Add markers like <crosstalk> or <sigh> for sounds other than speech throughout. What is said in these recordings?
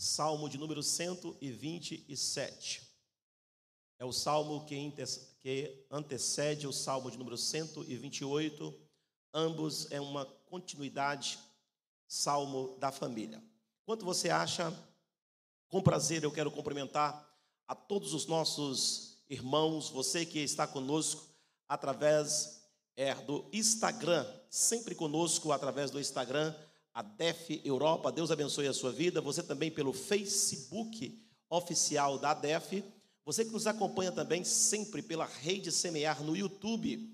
Salmo de número 127. É o salmo que antecede o salmo de número 128. Ambos é uma continuidade, salmo da família. Quanto você acha? Com prazer eu quero cumprimentar a todos os nossos irmãos, você que está conosco através é, do Instagram, sempre conosco através do Instagram, a DEF Europa. Deus abençoe a sua vida. Você também pelo Facebook oficial da DEF. Você que nos acompanha também sempre pela Rede Semear no YouTube.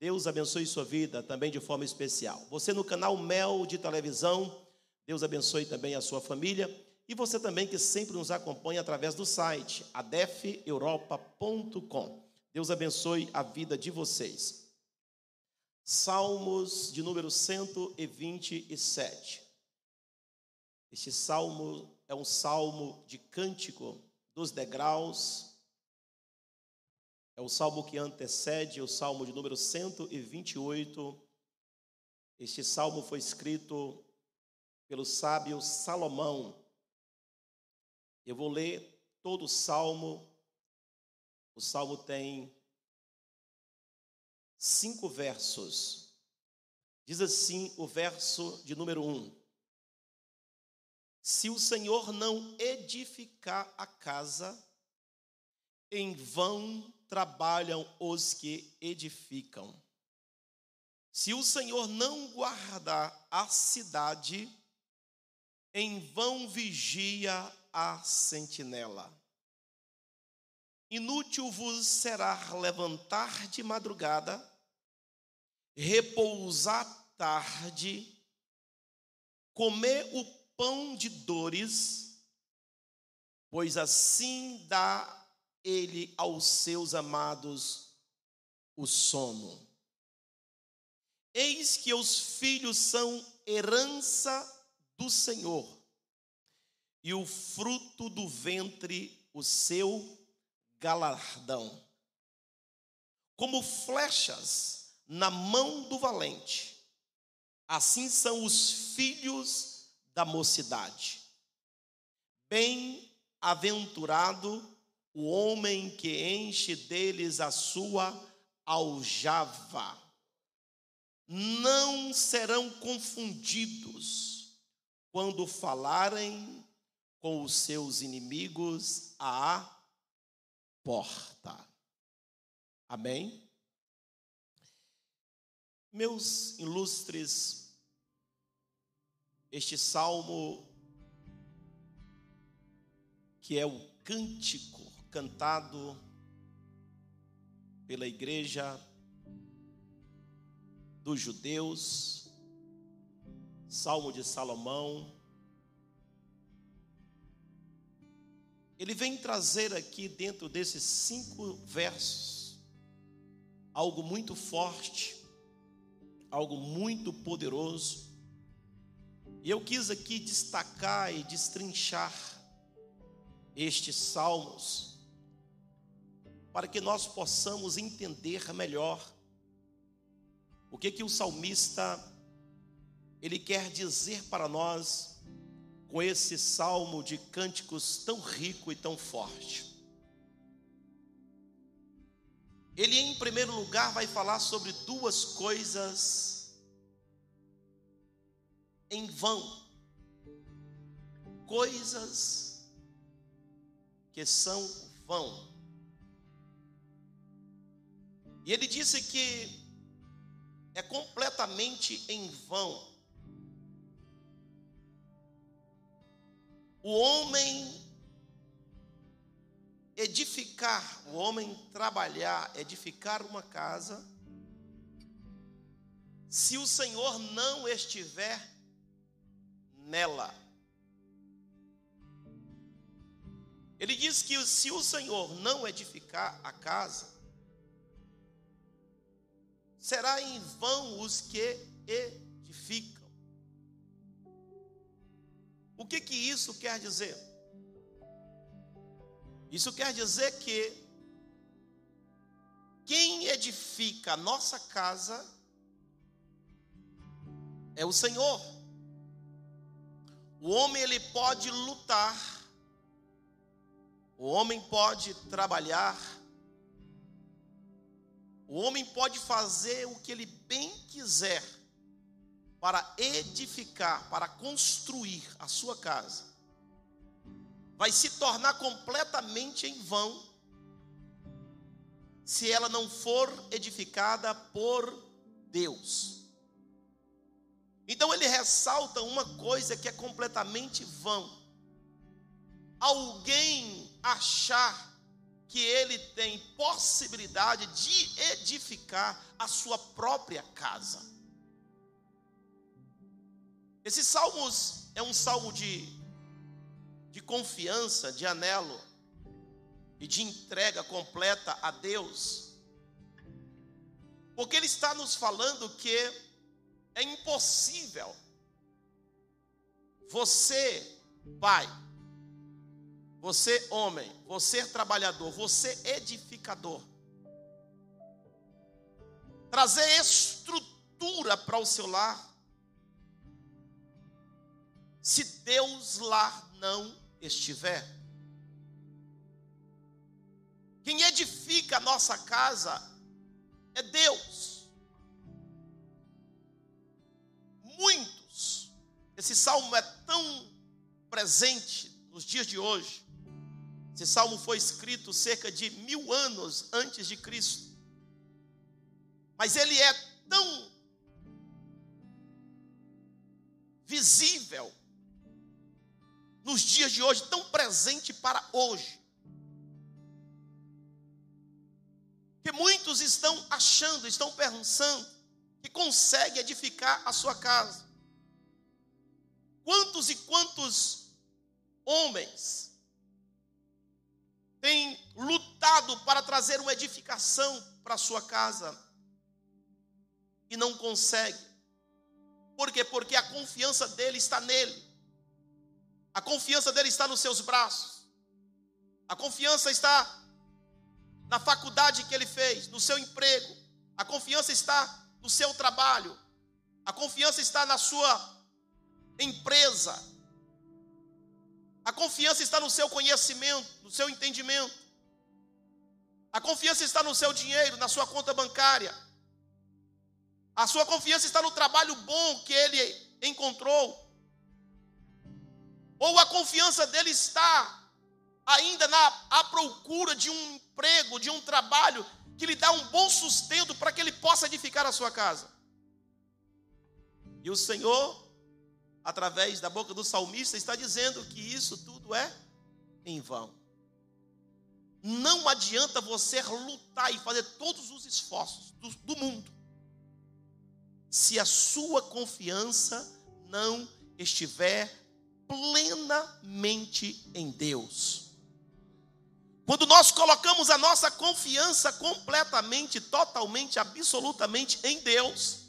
Deus abençoe sua vida também de forma especial. Você no canal Mel de televisão. Deus abençoe também a sua família. E você também que sempre nos acompanha através do site adefeuropa.com. Deus abençoe a vida de vocês. Salmos de número 127. Este salmo é um salmo de cântico dos degraus. É o salmo que antecede o salmo de número 128. Este salmo foi escrito pelo sábio Salomão. Eu vou ler todo o salmo. O salmo tem cinco versos. Diz assim o verso de número um: Se o Senhor não edificar a casa, em vão trabalham os que edificam. Se o Senhor não guardar a cidade, em vão vigia a sentinela. Inútil vos será levantar de madrugada, repousar tarde, comer o pão de dores, pois assim dá ele aos seus amados o sono. Eis que os filhos são herança do Senhor, e o fruto do ventre o seu galardão. Como flechas na mão do valente, assim são os filhos da mocidade. Bem-aventurado o homem que enche deles a sua aljava. Não serão confundidos quando falarem com os seus inimigos a porta. Amém? Meus ilustres, este salmo, que é o cântico cantado pela igreja dos judeus, Salmo de Salomão, ele vem trazer aqui dentro desses cinco versos algo muito forte, algo muito poderoso. E eu quis aqui destacar e destrinchar estes salmos para que nós possamos entender melhor o que que o salmista ele quer dizer para nós com esse salmo de cânticos tão rico e tão forte. Ele, em primeiro lugar, vai falar sobre duas coisas em vão, coisas que são vão. E ele disse que é completamente em vão o homem edificar, o homem trabalhar, edificar uma casa, se o Senhor não estiver nela. Ele diz que se o Senhor não edificar a casa, será em vão os que edificam. O que que isso quer dizer? Isso quer dizer que quem edifica a nossa casa é o Senhor. O homem ele pode lutar, o homem pode trabalhar, o homem pode fazer o que ele bem quiser para edificar, para construir a sua casa. Vai se tornar completamente em vão se ela não for edificada por Deus. Então ele ressalta uma coisa que é completamente vão. Alguém achar que ele tem possibilidade de edificar a sua própria casa. Esse salmos é um salmo de, de confiança, de anelo e de entrega completa a Deus, porque ele está nos falando que é impossível você, pai, você, homem, você, trabalhador, você, edificador, trazer estrutura para o seu lar, se Deus lá não estiver. Quem edifica a nossa casa é Deus. Muitos, esse salmo é tão presente nos dias de hoje, esse salmo foi escrito cerca de mil anos antes de Cristo. Mas ele é tão visível nos dias de hoje, tão presente para hoje. Que muitos estão achando, estão pensando que consegue edificar a sua casa. Quantos e quantos homens tem lutado para trazer uma edificação para a sua casa e não consegue. Por quê? Porque a confiança dele está nele. A confiança dele está nos seus braços. A confiança está na faculdade que ele fez, no seu emprego. A confiança está no seu trabalho. A confiança está na sua empresa. A confiança está no seu conhecimento, no seu entendimento. A confiança está no seu dinheiro, na sua conta bancária. A sua confiança está no trabalho bom que ele encontrou. Ou a confiança dele está ainda na à procura de um emprego, de um trabalho que lhe dá um bom sustento para que ele possa edificar a sua casa. E o Senhor através da boca do salmista, está dizendo que isso tudo é em vão. Não adianta você lutar e fazer todos os esforços do, do mundo, se a sua confiança não estiver plenamente em Deus. Quando nós colocamos a nossa confiança completamente, totalmente, absolutamente em Deus,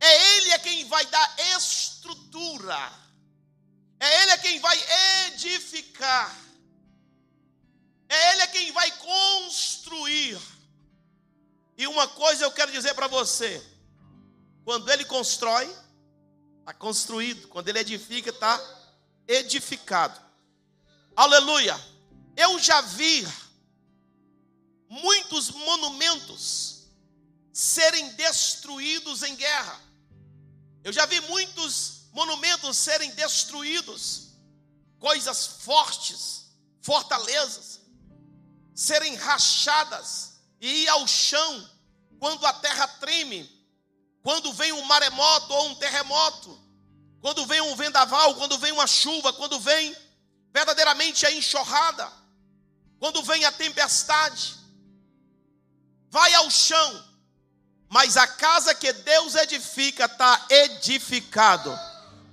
é Ele é quem vai dar estrutura. É Ele é quem vai edificar. É Ele é quem vai construir. E uma coisa eu quero dizer para você: quando Ele constrói, está construído. Quando Ele edifica, está edificado. Aleluia. Eu já vi muitos monumentos serem destruídos em guerra. Eu já vi muitos monumentos serem destruídos, coisas fortes, fortalezas, serem rachadas e ir ao chão quando a terra treme, quando vem um maremoto ou um terremoto, quando vem um vendaval, quando vem uma chuva, quando vem verdadeiramente a enxurrada, quando vem a tempestade, vai ao chão mas a casa que Deus edifica está edificado.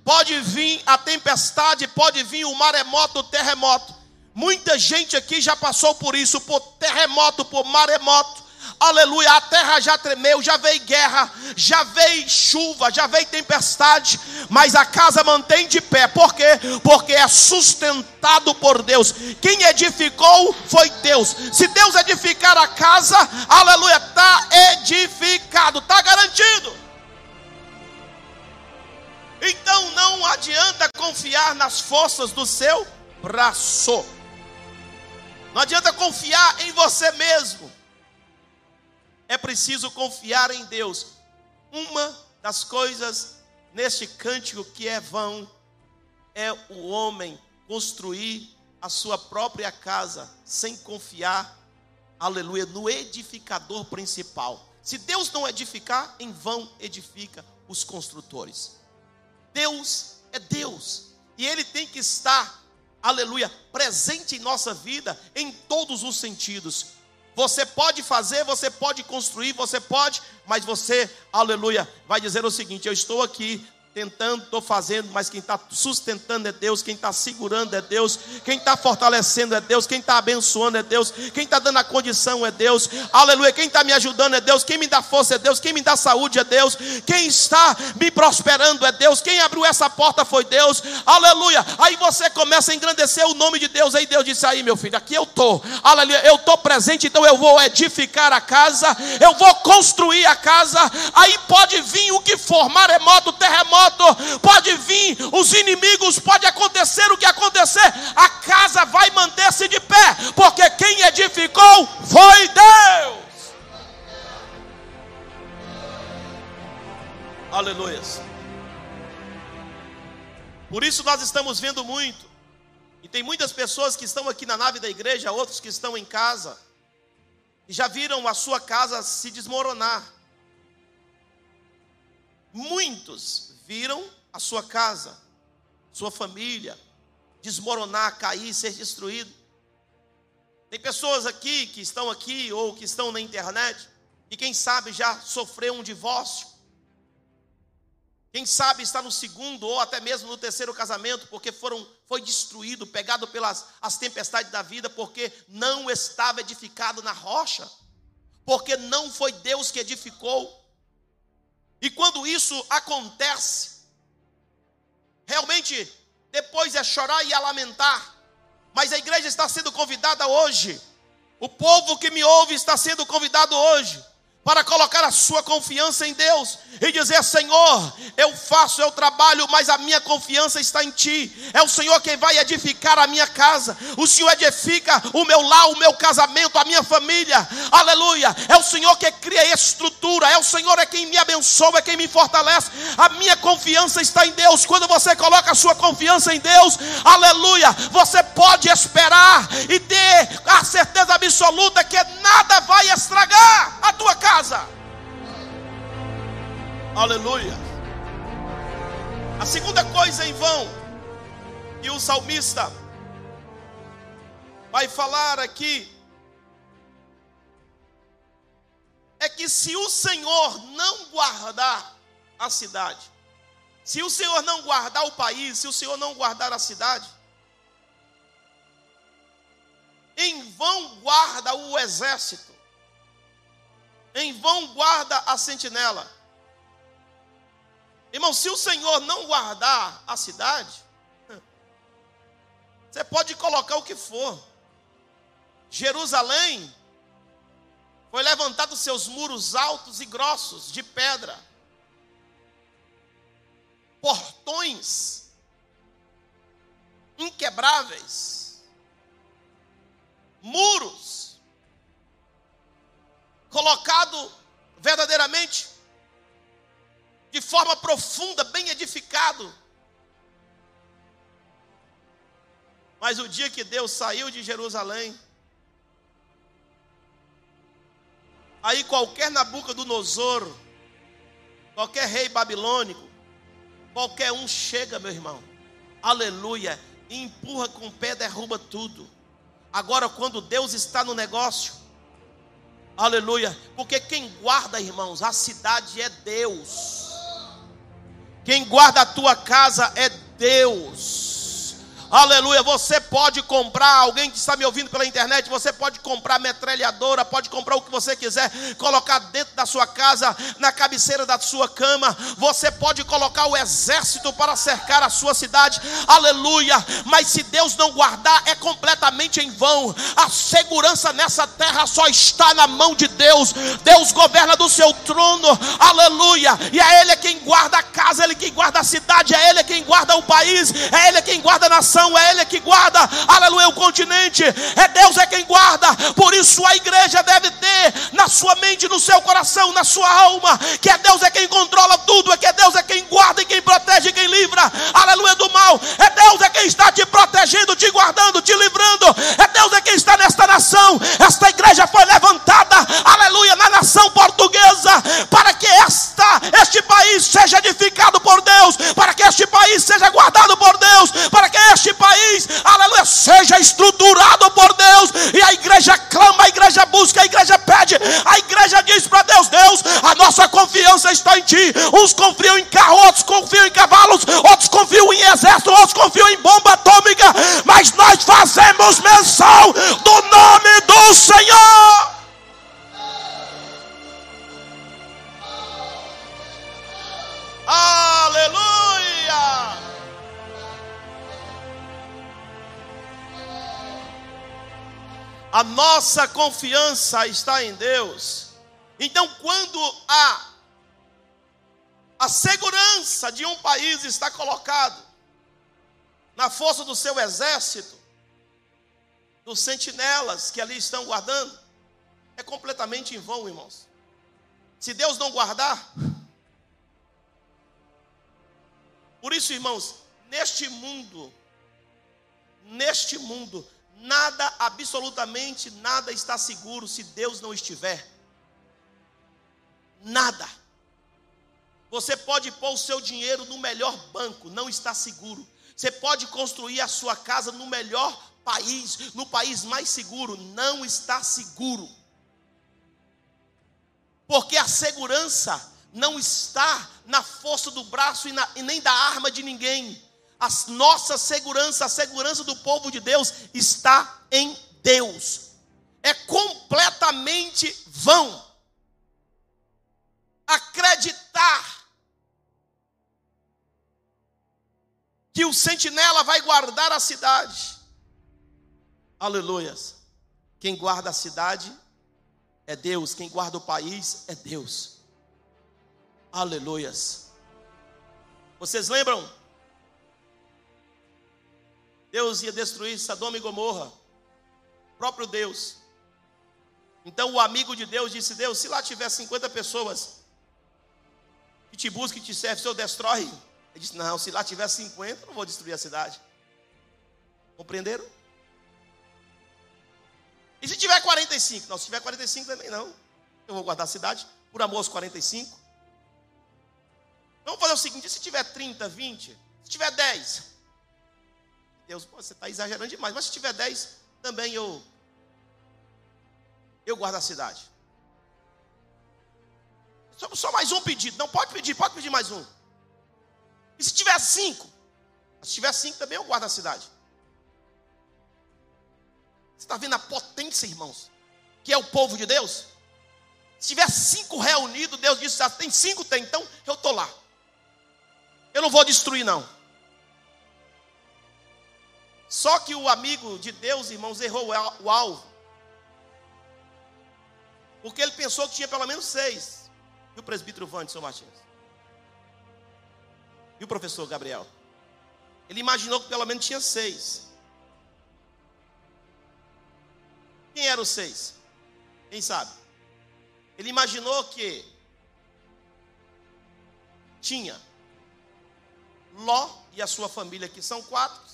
Pode vir a tempestade, pode vir o maremoto, o terremoto. Muita gente aqui já passou por isso, por terremoto, por maremoto aleluia, a terra já tremeu, já veio guerra, já veio chuva, já veio tempestade, mas a casa mantém de pé, por quê? Porque é sustentado por Deus. Quem edificou foi Deus. Se Deus edificar a casa, aleluia, está edificado, está garantido. Então não adianta confiar nas forças do seu braço. Não adianta confiar em você mesmo. É preciso confiar em Deus. Uma das coisas neste cântico que é vão é o homem construir a sua própria casa sem confiar, aleluia, no edificador principal. Se Deus não edificar, em vão edifica os construtores. Deus é Deus e Ele tem que estar, aleluia, presente em nossa vida em todos os sentidos. Você pode fazer, você pode construir, você pode, mas você, aleluia, vai dizer o seguinte: eu estou aqui tentando, estou fazendo, mas quem está sustentando é Deus, quem está segurando é Deus, quem está fortalecendo é Deus, quem está abençoando é Deus, quem está dando a condição é Deus, aleluia, quem está me ajudando é Deus, quem me dá força é Deus, quem me dá saúde é Deus, quem está me prosperando é Deus, quem abriu essa porta foi Deus, aleluia. Aí você começa a engrandecer o nome de Deus, aí Deus disse: Aí meu filho, aqui eu estou, aleluia, eu estou presente, então eu vou edificar a casa, eu vou construir a casa, aí pode vir o que for, maremoto, terremoto pode vir os inimigos, pode acontecer o que acontecer, a casa vai manter-se de pé, porque quem edificou foi Deus. Aleluia. Por isso nós estamos vendo muito, e tem muitas pessoas que estão aqui na nave da igreja, outros que estão em casa, e já viram a sua casa se desmoronar. Muitos viram a sua casa, sua família desmoronar, cair, ser destruído. Tem pessoas aqui que estão aqui ou que estão na internet e quem sabe já sofreu um divórcio. Quem sabe está no segundo ou até mesmo no terceiro casamento, porque foram, foi destruído, pegado pelas as tempestades da vida, porque não estava edificado na rocha, porque não foi Deus que edificou. E quando isso acontece, realmente depois é chorar e é lamentar. Mas a igreja está sendo convidada hoje. O povo que me ouve está sendo convidado hoje para colocar a sua confiança em Deus e dizer: Senhor, eu faço, eu trabalho, mas a minha confiança está em Ti. É o Senhor quem vai edificar a minha casa, o Senhor edifica o meu lar, o meu casamento, a minha família. Aleluia! É o Senhor que cria estrutura, é o Senhor é quem me abençoa, é quem me fortalece. A minha confiança está em Deus. Quando você coloca a sua confiança em Deus, aleluia, você pode esperar e ter a certeza absoluta que nada vai estragar a tua casa casa. Aleluia. A segunda coisa em vão, e o salmista vai falar aqui, é que se o Senhor não guardar a cidade, se o Senhor não guardar o país, se o Senhor não guardar a cidade, em vão guarda o exército em vão guarda a sentinela. Irmão, se o Senhor não guardar a cidade, <laughs> você pode colocar o que for. Jerusalém foi levantado seus muros altos e grossos de pedra, portões inquebráveis, muros colocado verdadeiramente, de forma profunda, bem edificado. Mas o dia que Deus saiu de Jerusalém, aí qualquer Nabucodonosor, qualquer rei babilônico, qualquer um chega, meu irmão, aleluia, e empurra com o pé, derruba tudo. Agora, quando Deus está no negócio, Aleluia. Porque quem guarda, irmãos, a cidade é Deus. Quem guarda a tua casa é Deus. Aleluia. Você pode comprar, alguém que está me ouvindo pela internet, você pode comprar metralhadora, pode comprar o que você quiser, colocar dentro da sua casa, na cabeceira da sua cama. Você pode colocar o exército para cercar a sua cidade. Aleluia. Mas se Deus não guardar, é completamente em vão. A segurança nessa terra só está na mão de Deus. Deus governa do seu trono. Aleluia. E é Ele quem guarda a casa, é Ele quem guarda a cidade, é Ele quem guarda o país, é Ele quem guarda a nação nação, é Ele que guarda, aleluia, o continente, é Deus é quem guarda, por isso a igreja deve ter na sua mente, no seu coração, na sua alma, que é Deus é quem controla tudo, é que é Deus é quem guarda e quem protege e quem livra, aleluia, do mal, é Deus é quem está te protegendo, te guardando, te livrando, é Deus é quem está nesta nação, esta igreja foi levantada, aleluia, na nação portuguesa, para que esta, este país seja edificado por Deus, para que este país seja guardado por Deus, para que este este país, aleluia, seja estruturado por Deus. E a igreja clama, a igreja busca, a igreja pede, a igreja diz para Deus: Deus, a nossa confiança está em Ti. Uns confiam em carro, outros confiam em cavalos, outros confiam em exército, outros confiam em bomba atômica. Mas nós fazemos menção do nome do Senhor. Aleluia! A nossa confiança está em Deus. Então, quando a, a segurança de um país está colocado na força do seu exército, dos sentinelas que ali estão guardando, é completamente em vão, irmãos. Se Deus não guardar, por isso, irmãos, neste mundo, neste mundo, Nada, absolutamente nada está seguro se Deus não estiver. Nada. Você pode pôr o seu dinheiro no melhor banco, não está seguro. Você pode construir a sua casa no melhor país, no país mais seguro, não está seguro. Porque a segurança não está na força do braço e, na, e nem da arma de ninguém a nossa segurança, a segurança do povo de Deus está em Deus. É completamente vão acreditar que o sentinela vai guardar a cidade. Aleluias. Quem guarda a cidade é Deus, quem guarda o país é Deus. Aleluias. Vocês lembram Deus ia destruir Sodoma e Gomorra. O próprio Deus. Então o amigo de Deus disse: Deus, se lá tiver 50 pessoas que te buscam e te servem, o Senhor destrói. Ele disse: Não, se lá tiver 50, não vou destruir a cidade. Compreenderam? E se tiver 45? Não, se tiver 45 também não. Eu vou guardar a cidade por amor aos 45. Vamos fazer o seguinte: se tiver 30, 20, se tiver 10, Deus, você está exagerando demais. Mas se tiver 10, também eu, eu guardo a cidade. Só, só mais um pedido. Não pode pedir, pode pedir mais um. E se tiver cinco? Se tiver cinco, também eu guardo a cidade. Você está vendo a potência, irmãos? Que é o povo de Deus? Se tiver cinco reunidos, Deus disse: ah, tem cinco, tem, então eu estou lá. Eu não vou destruir, não. Só que o amigo de Deus, irmãos, errou o alvo. Porque ele pensou que tinha pelo menos seis. E o presbítero São Martins? E o professor Gabriel? Ele imaginou que pelo menos tinha seis. Quem eram os seis? Quem sabe? Ele imaginou que tinha Ló e a sua família, que são quatro,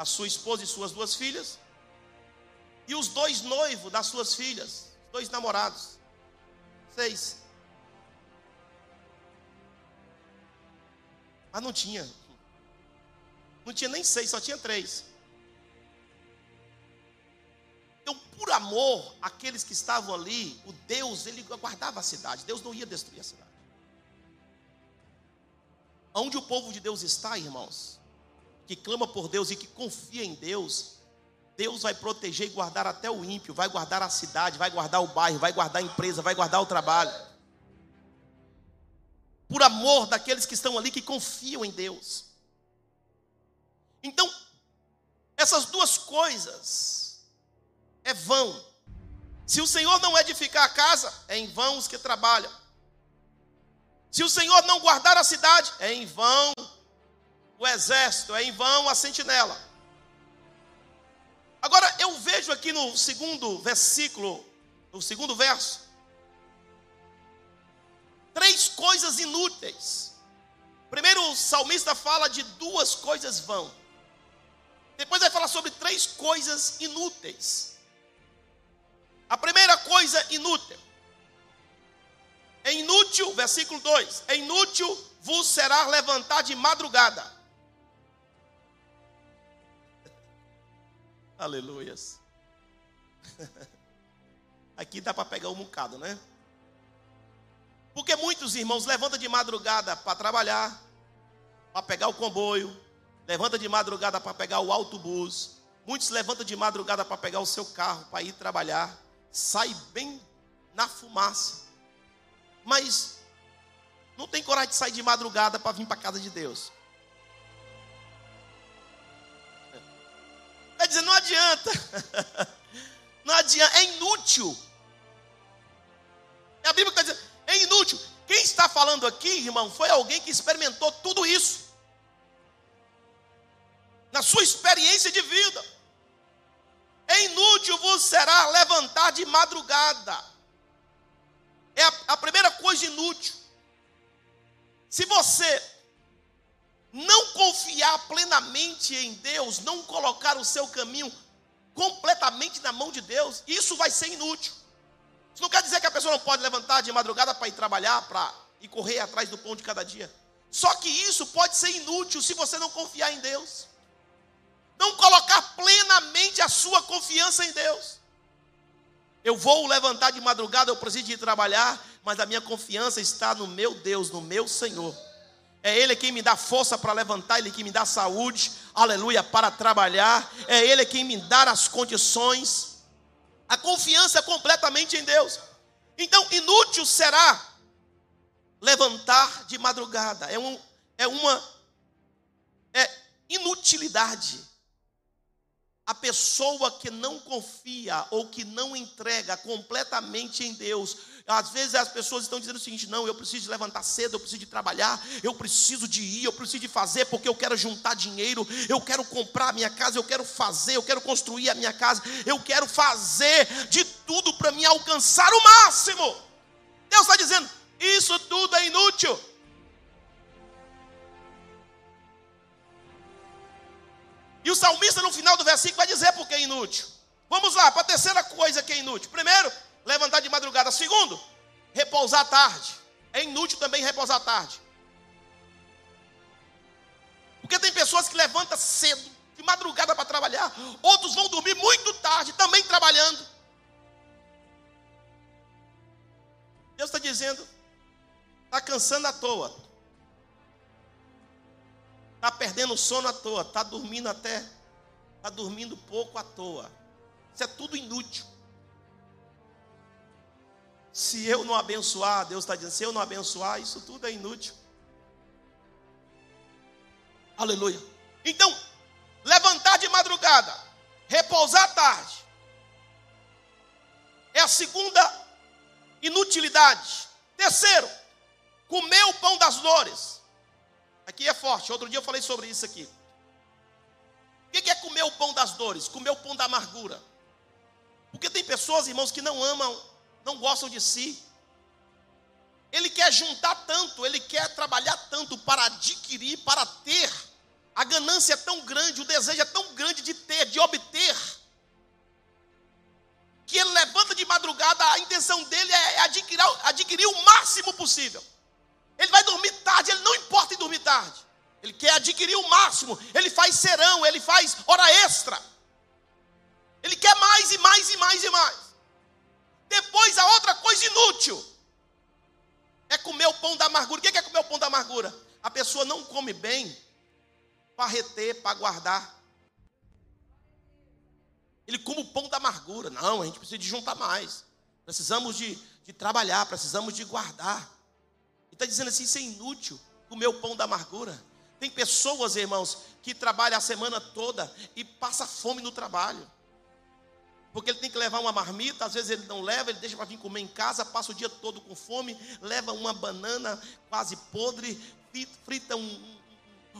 a sua esposa e suas duas filhas, e os dois noivos das suas filhas, dois namorados. Seis. Mas não tinha. Não tinha nem seis, só tinha três. Então, por amor àqueles que estavam ali, o Deus, ele guardava a cidade. Deus não ia destruir a cidade. Onde o povo de Deus está, irmãos? Que clama por Deus e que confia em Deus, Deus vai proteger e guardar até o ímpio, vai guardar a cidade, vai guardar o bairro, vai guardar a empresa, vai guardar o trabalho. Por amor daqueles que estão ali que confiam em Deus. Então, essas duas coisas é vão. Se o Senhor não edificar a casa, é em vão os que trabalham. Se o Senhor não guardar a cidade, é em vão o exército, é em vão a sentinela. Agora eu vejo aqui no segundo versículo, no segundo verso, três coisas inúteis. Primeiro o salmista fala de duas coisas vão. Depois vai falar sobre três coisas inúteis. A primeira coisa inútil. É inútil, versículo 2: É inútil vos será levantar de madrugada Aleluias. <laughs> Aqui dá para pegar um bocado, né? Porque muitos irmãos levantam de madrugada para trabalhar, para pegar o comboio, levanta de madrugada para pegar o autobus, muitos levantam de madrugada para pegar o seu carro para ir trabalhar, sai bem na fumaça, mas não tem coragem de sair de madrugada para vir para a casa de Deus. Quer dizer, não adianta. <laughs> Não adianta, é inútil. É a Bíblia está dizendo, é inútil. Quem está falando aqui, irmão, foi alguém que experimentou tudo isso. Na sua experiência de vida. É inútil vos será levantar de madrugada. É a, a primeira coisa inútil. Se você não confiar plenamente em Deus, não colocar o seu caminho completamente na mão de Deus, isso vai ser inútil. Isso não quer dizer que a pessoa não pode levantar de madrugada para ir trabalhar, para ir correr atrás do pão de cada dia. Só que isso pode ser inútil se você não confiar em Deus. Não colocar plenamente a sua confiança em Deus. Eu vou levantar de madrugada, eu preciso ir trabalhar, mas a minha confiança está no meu Deus, no meu Senhor. É Ele quem me dá força para levantar, Ele quem me dá saúde, aleluia, para trabalhar. É Ele quem me dá as condições. A confiança é completamente em Deus. Então, inútil será levantar de madrugada. É, um, é uma é inutilidade. A pessoa que não confia ou que não entrega completamente em Deus, às vezes as pessoas estão dizendo o seguinte: não, eu preciso levantar cedo, eu preciso de trabalhar, eu preciso de ir, eu preciso de fazer, porque eu quero juntar dinheiro, eu quero comprar a minha casa, eu quero fazer, eu quero construir a minha casa, eu quero fazer de tudo para me alcançar o máximo. Deus está dizendo: isso tudo é inútil. E o salmista no final do versículo vai dizer porque é inútil. Vamos lá, para a terceira coisa que é inútil. Primeiro, levantar de madrugada. Segundo, repousar tarde. É inútil também repousar tarde. Porque tem pessoas que levantam cedo, de madrugada para trabalhar. Outros vão dormir muito tarde, também trabalhando. Deus está dizendo, está cansando à toa. Está perdendo sono à toa, está dormindo até, está dormindo pouco à toa. Isso é tudo inútil. Se eu não abençoar, Deus está dizendo, se eu não abençoar, isso tudo é inútil. Aleluia. Então, levantar de madrugada, repousar à tarde, é a segunda inutilidade. Terceiro, comer o pão das dores. Aqui é forte. Outro dia eu falei sobre isso aqui. O que é comer o pão das dores? Comer o pão da amargura. Porque tem pessoas, irmãos, que não amam não gostam de si. Ele quer juntar tanto, ele quer trabalhar tanto para adquirir, para ter. A ganância é tão grande, o desejo é tão grande de ter, de obter, que ele levanta de madrugada, a intenção dele é adquirir, adquirir o máximo possível. Ele vai dormir tarde, ele não importa em dormir tarde. Ele quer adquirir o máximo, ele faz serão, ele faz hora extra. Ele quer mais e mais e mais e mais. Depois a outra coisa inútil é comer o pão da amargura. O que é comer o pão da amargura? A pessoa não come bem para reter, para guardar. Ele come o pão da amargura. Não, a gente precisa de juntar mais. Precisamos de, de trabalhar, precisamos de guardar. Ele está dizendo assim: isso é inútil, comer o pão da amargura. Tem pessoas, irmãos, que trabalham a semana toda e passa fome no trabalho. Porque ele tem que levar uma marmita, às vezes ele não leva, ele deixa para vir comer em casa, passa o dia todo com fome, leva uma banana quase podre, frita um,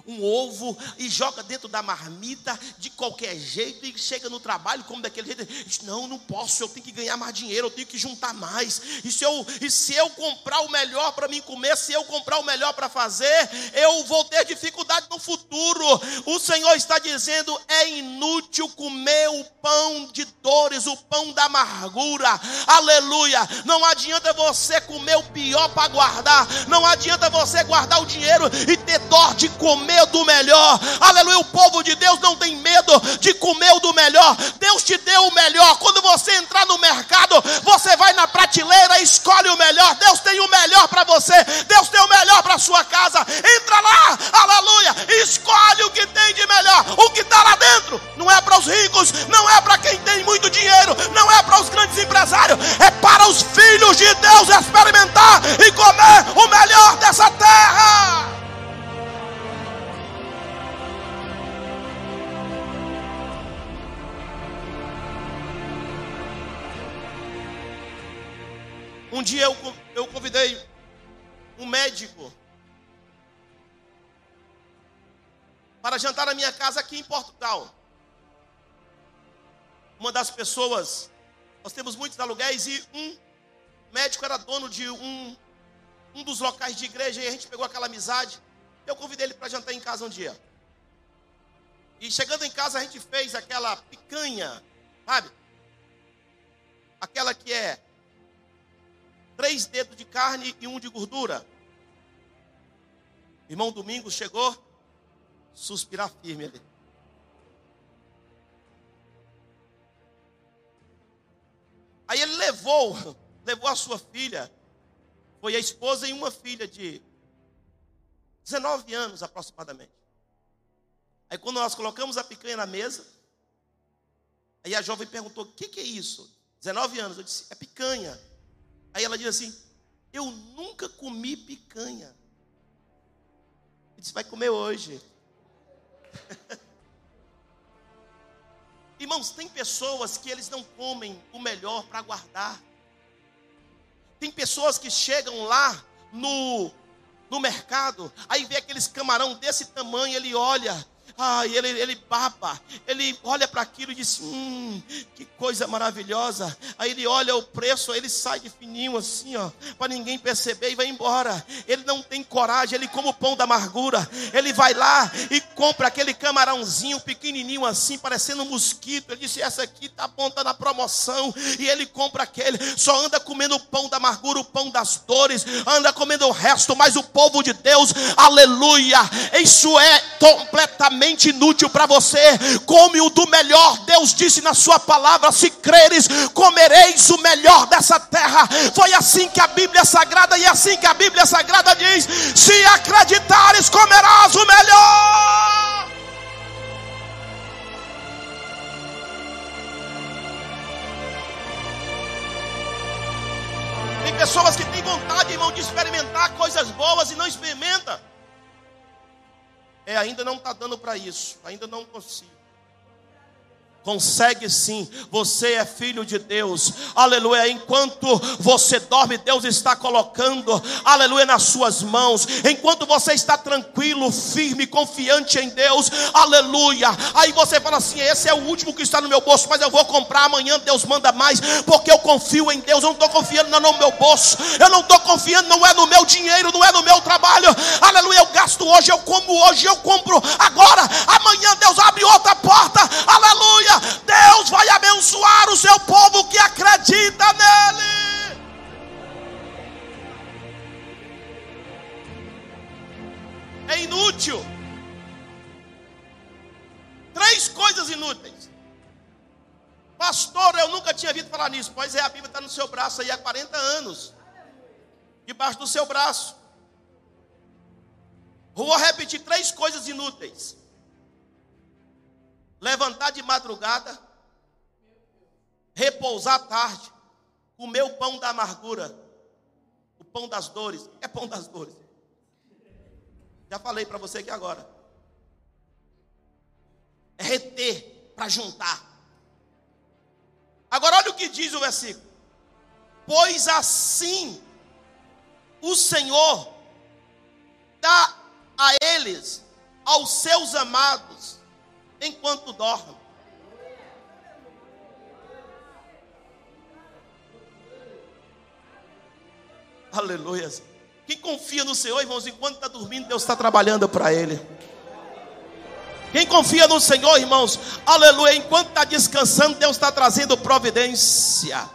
um ovo e joga dentro da marmita de qualquer jeito e chega no trabalho como daquele jeito. Diz, não, não posso, eu tenho que ganhar mais dinheiro, eu tenho que juntar mais. E se eu, e se eu comprar o melhor para mim comer, se eu comprar o melhor para fazer, eu vou ter dificuldade no futuro. O Senhor está dizendo: é inútil comer o pão de dores, o pão da amargura. Aleluia! Não adianta você comer o pior para guardar, não adianta você guardar o dinheiro e ter dor de comer comer do melhor. Aleluia. O povo de Deus não tem medo de comer o do melhor. Deus te deu o melhor. Quando você entrar no mercado, você vai na prateleira, escolhe o melhor. Deus tem o melhor para você. Deus tem o melhor para sua casa. Entra lá, aleluia. Escolhe o que tem de melhor. O que está lá dentro não é para os ricos, não é para quem tem muito dinheiro, não é para os grandes empresários, é para os filhos de Deus experimentar e comer o melhor dessa terra. Um dia eu, eu convidei um médico para jantar na minha casa aqui em Portugal. Uma das pessoas, nós temos muitos aluguéis e um médico era dono de um, um dos locais de igreja e a gente pegou aquela amizade. Eu convidei ele para jantar em casa um dia. E chegando em casa a gente fez aquela picanha, sabe? Aquela que é três dedos de carne e um de gordura. Irmão Domingos chegou, suspirar firme ali. Aí ele levou, levou a sua filha, foi a esposa e uma filha de 19 anos aproximadamente. Aí quando nós colocamos a picanha na mesa, aí a jovem perguntou: o que, que é isso? 19 anos, eu disse: é picanha. Aí ela diz assim: Eu nunca comi picanha. Ele disse: Vai comer hoje. <laughs> Irmãos, tem pessoas que eles não comem o melhor para guardar. Tem pessoas que chegam lá no, no mercado, aí vê aqueles camarão desse tamanho, ele olha, ah, ele, ele baba, ele olha para aquilo e diz: Hum, que coisa maravilhosa. Aí ele olha o preço, ele sai de fininho assim, ó, para ninguém perceber e vai embora. Ele não tem coragem, ele come o pão da amargura. Ele vai lá e compra aquele camarãozinho pequenininho assim, parecendo um mosquito. Ele disse: Essa aqui tá bom, tá na promoção. E ele compra aquele, só anda comendo o pão da amargura, o pão das dores, anda comendo o resto, mas o povo de Deus, aleluia, isso é completamente inútil para você. Come o do melhor. Deus disse na sua palavra: se creres, comereis o melhor dessa terra. Foi assim que a Bíblia Sagrada e assim que a Bíblia Sagrada diz: se acreditares, comerás o melhor. Tem pessoas que têm vontade, irmão, de experimentar coisas boas e não experimenta. É, ainda não está dando para isso, ainda não consigo. Consegue sim, você é filho de Deus, aleluia. Enquanto você dorme, Deus está colocando, aleluia, nas suas mãos. Enquanto você está tranquilo, firme, confiante em Deus, aleluia. Aí você fala assim: esse é o último que está no meu bolso, mas eu vou comprar amanhã. Deus manda mais, porque eu confio em Deus. Eu não estou confiando não no meu bolso, eu não estou confiando, não é no meu dinheiro, não é no meu trabalho, aleluia. Eu gasto hoje, eu como hoje, eu compro agora. Amanhã Deus abre outra porta, aleluia. Deus vai abençoar o seu povo que acredita nele. É inútil. Três coisas inúteis. Pastor, eu nunca tinha visto falar nisso. Pois é, a Bíblia está no seu braço aí há 40 anos. Debaixo do seu braço. Vou repetir três coisas inúteis. Levantar de madrugada, repousar tarde, comer o pão da amargura, o pão das dores. É pão das dores. Já falei para você aqui agora. É reter para juntar. Agora olha o que diz o versículo. Pois assim o Senhor dá a eles, aos seus amados, enquanto dormem. Aleluia. Quem confia no Senhor, irmãos, enquanto está dormindo, Deus está trabalhando para ele. Quem confia no Senhor, irmãos, aleluia, enquanto está descansando, Deus está trazendo providência.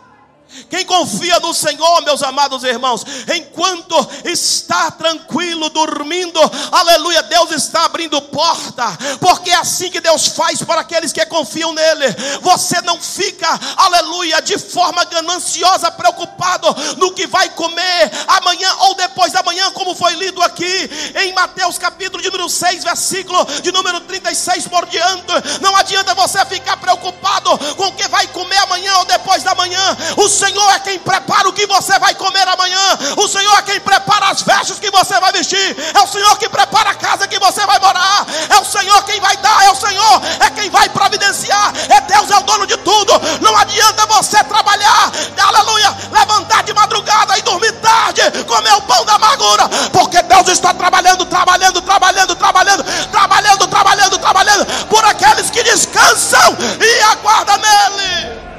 Quem confia no Senhor, meus amados irmãos, enquanto está tranquilo, dormindo, aleluia, Deus está abrindo porta, porque é assim que Deus faz para aqueles que confiam nele. Você não fica, aleluia, de forma gananciosa, preocupado no que vai comer amanhã ou depois da manhã, como foi lido aqui em Mateus capítulo de número 6, versículo de número 36 por diante. Não adianta você ficar preocupado com o que vai comer amanhã ou depois da manhã. O Senhor é quem prepara o que você vai comer amanhã. O Senhor é quem prepara as vestes que você vai vestir. É o Senhor que prepara a casa que você vai morar. É o Senhor quem vai dar. É o Senhor é quem vai providenciar. É Deus é o dono de tudo. Não adianta você trabalhar, aleluia, levantar de madrugada e dormir tarde, comer o pão da amargura, porque Deus está trabalhando, trabalhando, trabalhando, trabalhando, trabalhando, trabalhando, trabalhando por aqueles que descansam e aguardam nele.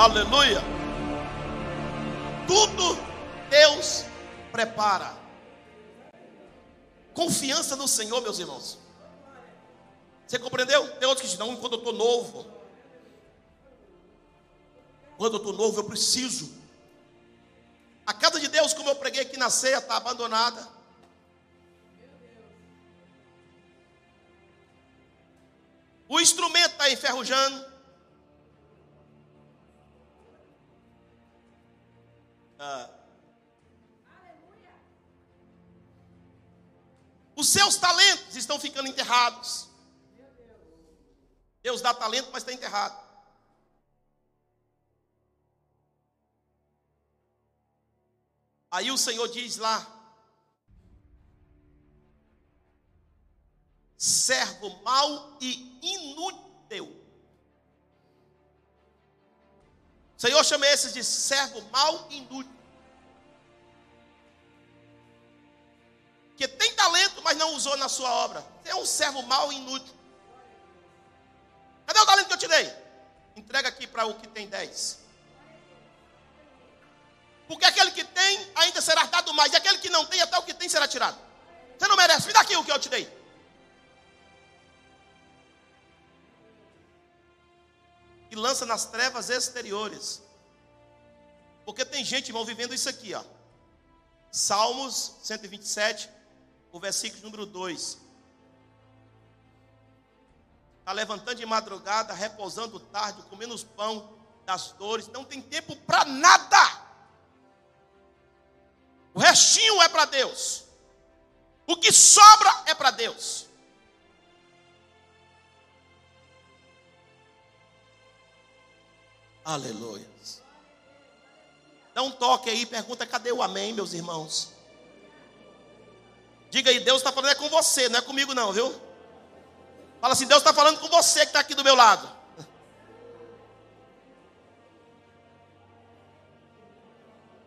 Aleluia. Tudo Deus prepara. Confiança no Senhor, meus irmãos. Você compreendeu? Tem outros que dizem, não, quando eu estou novo. Quando eu estou novo, eu preciso. A casa de Deus, como eu preguei aqui na ceia, está abandonada. O instrumento está enferrujando. Seus talentos estão ficando enterrados. Deus dá talento, mas está enterrado. Aí o Senhor diz lá: servo mau e inútil. O Senhor chama esses de servo mau e inútil. Que tem talento, mas não usou na sua obra. Você é um servo mau e inútil. Cadê o talento que eu te dei? Entrega aqui para o que tem dez. Porque aquele que tem ainda será dado mais, e aquele que não tem, até o que tem será tirado. Você não merece, me dá aqui o que eu te dei. E lança nas trevas exteriores. Porque tem gente, irmão, vivendo isso aqui, ó. Salmos 127, o versículo número 2. Está levantando de madrugada, repousando tarde, comendo os pão das dores, não tem tempo para nada. O restinho é para Deus. O que sobra é para Deus. Aleluia. Dá um toque aí, pergunta: cadê o amém, meus irmãos? Diga aí, Deus está falando é com você, não é comigo, não, viu? Fala assim: Deus está falando com você que está aqui do meu lado. <laughs>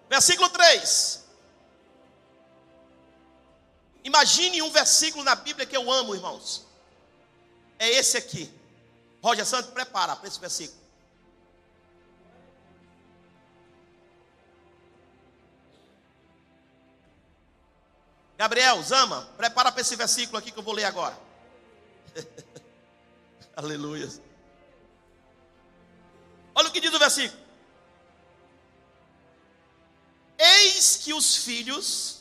Versículo 3. Imagine um versículo na Bíblia que eu amo, irmãos. É esse aqui. Roger Santos, prepara para esse versículo. Gabriel, Zama, prepara para esse versículo aqui que eu vou ler agora. <laughs> Aleluia. Olha o que diz o versículo. Eis que os filhos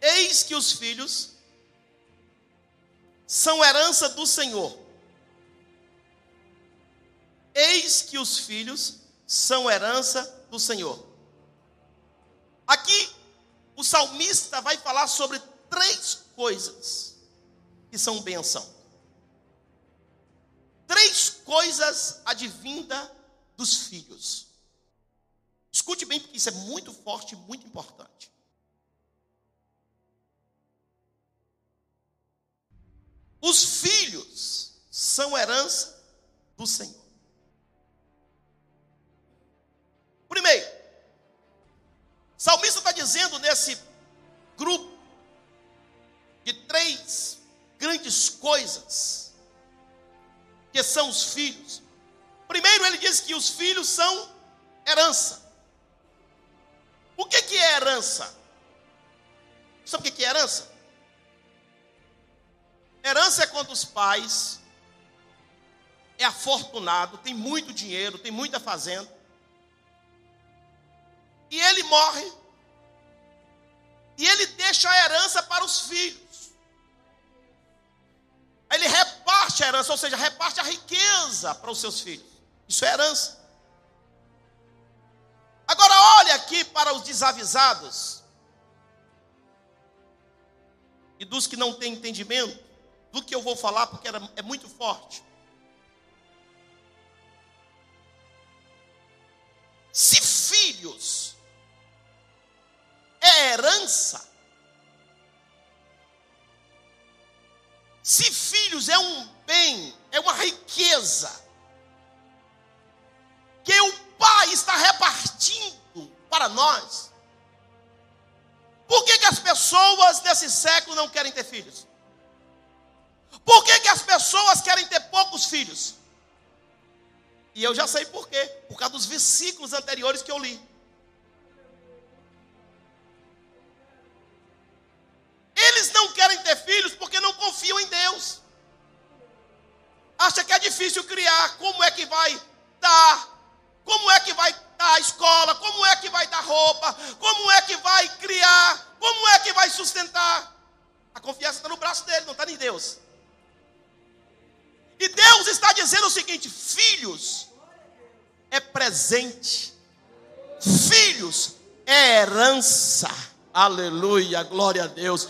Eis que os filhos são herança do Senhor. Eis que os filhos são herança do Senhor. Aqui, o salmista vai falar sobre três coisas que são benção. Três coisas advinda dos filhos. Escute bem, porque isso é muito forte, muito importante. Os filhos são herança do Senhor. Primeiro, salmista está dizendo nesse grupo de três grandes coisas que são os filhos. Primeiro, ele diz que os filhos são herança. O que, que é herança? Sabe o que é herança? Herança é quando os pais é afortunado, tem muito dinheiro, tem muita fazenda. E ele morre. E ele deixa a herança para os filhos. Ele reparte a herança, ou seja, reparte a riqueza para os seus filhos. Isso é herança. Agora olhe aqui para os desavisados e dos que não têm entendimento do que eu vou falar, porque é muito forte. Se filhos herança, se filhos é um bem, é uma riqueza, que o Pai está repartindo para nós, por que, que as pessoas desse século não querem ter filhos? Por que, que as pessoas querem ter poucos filhos? E eu já sei por quê. Por causa dos versículos anteriores que eu li. Não querem ter filhos porque não confiam em Deus. Acha que é difícil criar. Como é que vai dar? Como é que vai dar escola? Como é que vai dar roupa? Como é que vai criar? Como é que vai sustentar? A confiança está no braço dele, não está em Deus. E Deus está dizendo o seguinte: filhos é presente, filhos é herança. Aleluia, glória a Deus.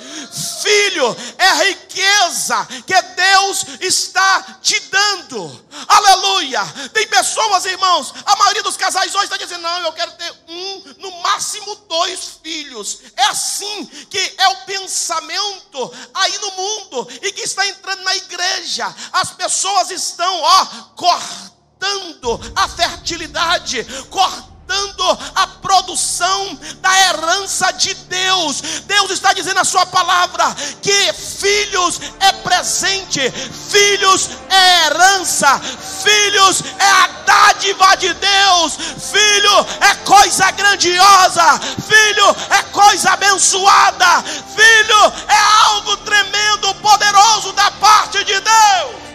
Filho é riqueza que Deus está te dando. Aleluia. Tem pessoas, irmãos, a maioria dos casais hoje está dizendo: não, eu quero ter um, no máximo dois filhos. É assim que é o pensamento aí no mundo e que está entrando na igreja. As pessoas estão, ó, cortando a fertilidade, cortando produção da herança de Deus. Deus está dizendo na sua palavra que filhos é presente, filhos é herança, filhos é a dádiva de Deus, filho é coisa grandiosa, filho é coisa abençoada, filho é algo tremendo, poderoso da parte de Deus.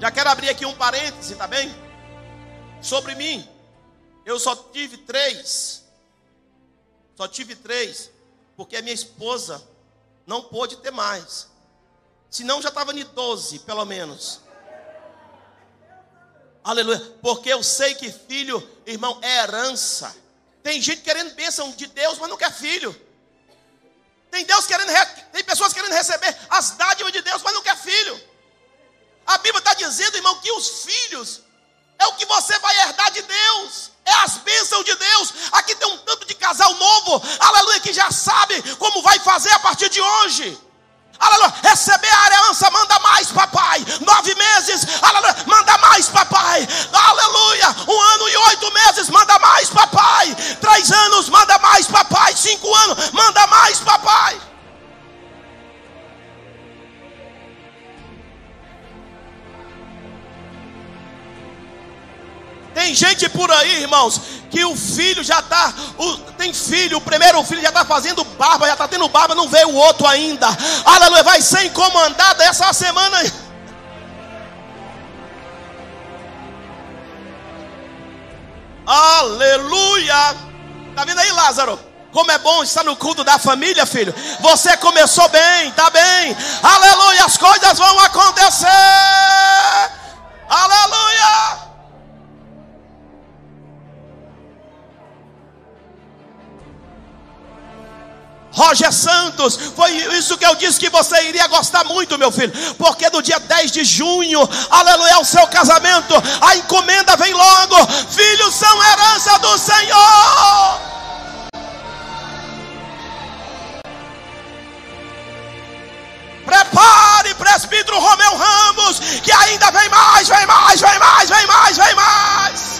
Já quero abrir aqui um parêntese, tá bem? Sobre mim. Eu só tive três. Só tive três. Porque a minha esposa não pôde ter mais. Senão já estava em 12, pelo menos. Aleluia. Porque eu sei que filho, irmão, é herança. Tem gente querendo bênção de Deus, mas não quer filho. Tem Deus querendo, tem pessoas querendo receber as dádivas de Deus, mas não quer filho. A Bíblia está dizendo, irmão, que os filhos é o que você vai herdar de Deus. É as bênçãos de Deus. Aqui tem um tanto de casal novo, aleluia, que já sabe como vai fazer a partir de hoje. Aleluia, receber a herança, manda mais, papai. Nove meses, aleluia, manda mais, papai. Aleluia, um ano e oito meses, manda mais, papai. Três anos, manda mais, papai. Cinco anos, manda mais, papai. Tem gente por aí, irmãos, que o filho já está, tem filho, o primeiro filho já está fazendo barba, já está tendo barba, não veio o outro ainda. Aleluia, vai ser incomandada essa semana. Aleluia. Está vendo aí, Lázaro? Como é bom estar no culto da família, filho. Você começou bem, tá bem. Aleluia, as coisas vão acontecer. Aleluia. Roger Santos, foi isso que eu disse que você iria gostar muito, meu filho, porque no dia 10 de junho, aleluia, é o seu casamento, a encomenda vem logo, filhos são herança do Senhor. Prepare, presbítero Romeu Ramos, que ainda vem mais, vem mais, vem mais, vem mais, vem mais.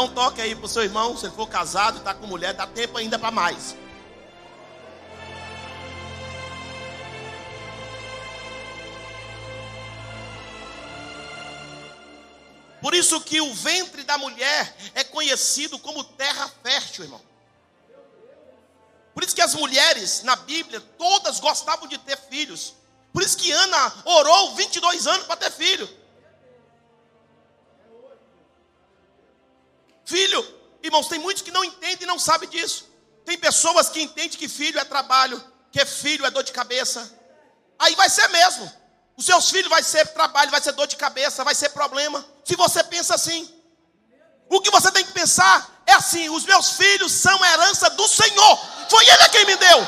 Dá um toque aí pro seu irmão, se ele for casado, está com mulher, dá tempo ainda para mais. Por isso que o ventre da mulher é conhecido como terra fértil, irmão. Por isso que as mulheres na Bíblia todas gostavam de ter filhos. Por isso que Ana orou 22 anos para ter filho. Filho, irmãos, tem muitos que não entendem e não sabem disso. Tem pessoas que entendem que filho é trabalho, que filho é dor de cabeça. Aí vai ser mesmo. Os seus filhos vai ser trabalho, vai ser dor de cabeça, vai ser problema. Se você pensa assim. O que você tem que pensar é assim: os meus filhos são herança do Senhor. Foi Ele quem me deu.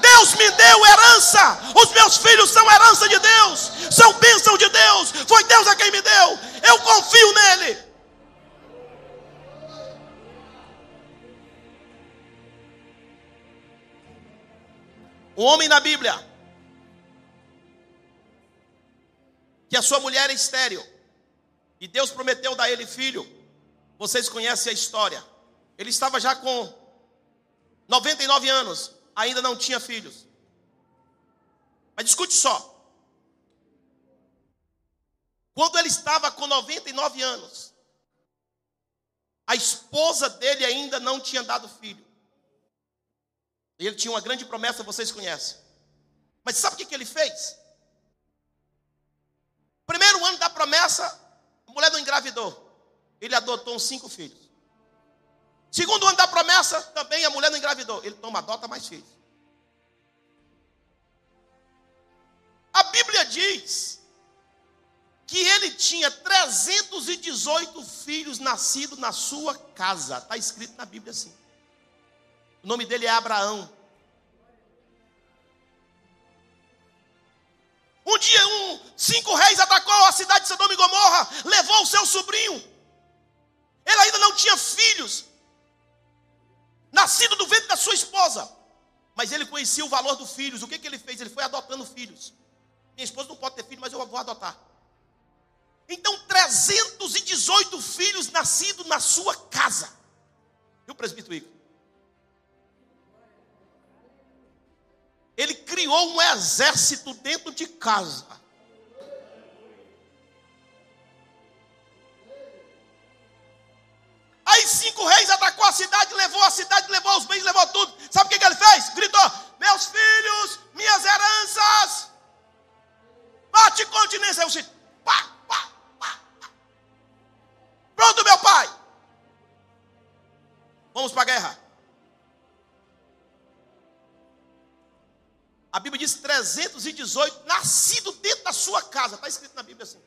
Deus me deu herança. Os meus filhos são herança de Deus. São bênção de Deus. Foi Deus a quem me deu. Eu confio nele. Um homem na Bíblia, que a sua mulher é estéril, e Deus prometeu dar ele filho. Vocês conhecem a história. Ele estava já com 99 anos, ainda não tinha filhos. Mas discute só. Quando ele estava com 99 anos, a esposa dele ainda não tinha dado filho. Ele tinha uma grande promessa, vocês conhecem. Mas sabe o que, que ele fez? Primeiro ano da promessa, a mulher não engravidou. Ele adotou uns cinco filhos. Segundo ano da promessa, também a mulher não engravidou. Ele toma, adota mais filhos. A Bíblia diz que ele tinha 318 filhos nascidos na sua casa. Está escrito na Bíblia assim. O nome dele é Abraão. Um dia, um, cinco reis atacou a cidade de Sodoma e Gomorra, levou o seu sobrinho. Ele ainda não tinha filhos, nascido do ventre da sua esposa. Mas ele conhecia o valor dos filhos. O que, que ele fez? Ele foi adotando filhos. Minha esposa não pode ter filho, mas eu vou adotar. Então, 318 filhos nascidos na sua casa. E o presbítero Igor? Ele criou um exército dentro de casa. Aí cinco reis atacou a cidade, levou a cidade, levou os bens, levou tudo. Sabe o que, ele fez? Gritou: Meus filhos, minhas heranças. Bate continência. Eu disse, pá, pá, pá. Pronto, meu pai. Vamos para a guerra. A Bíblia diz 318, nascido dentro da sua casa. Está escrito na Bíblia assim.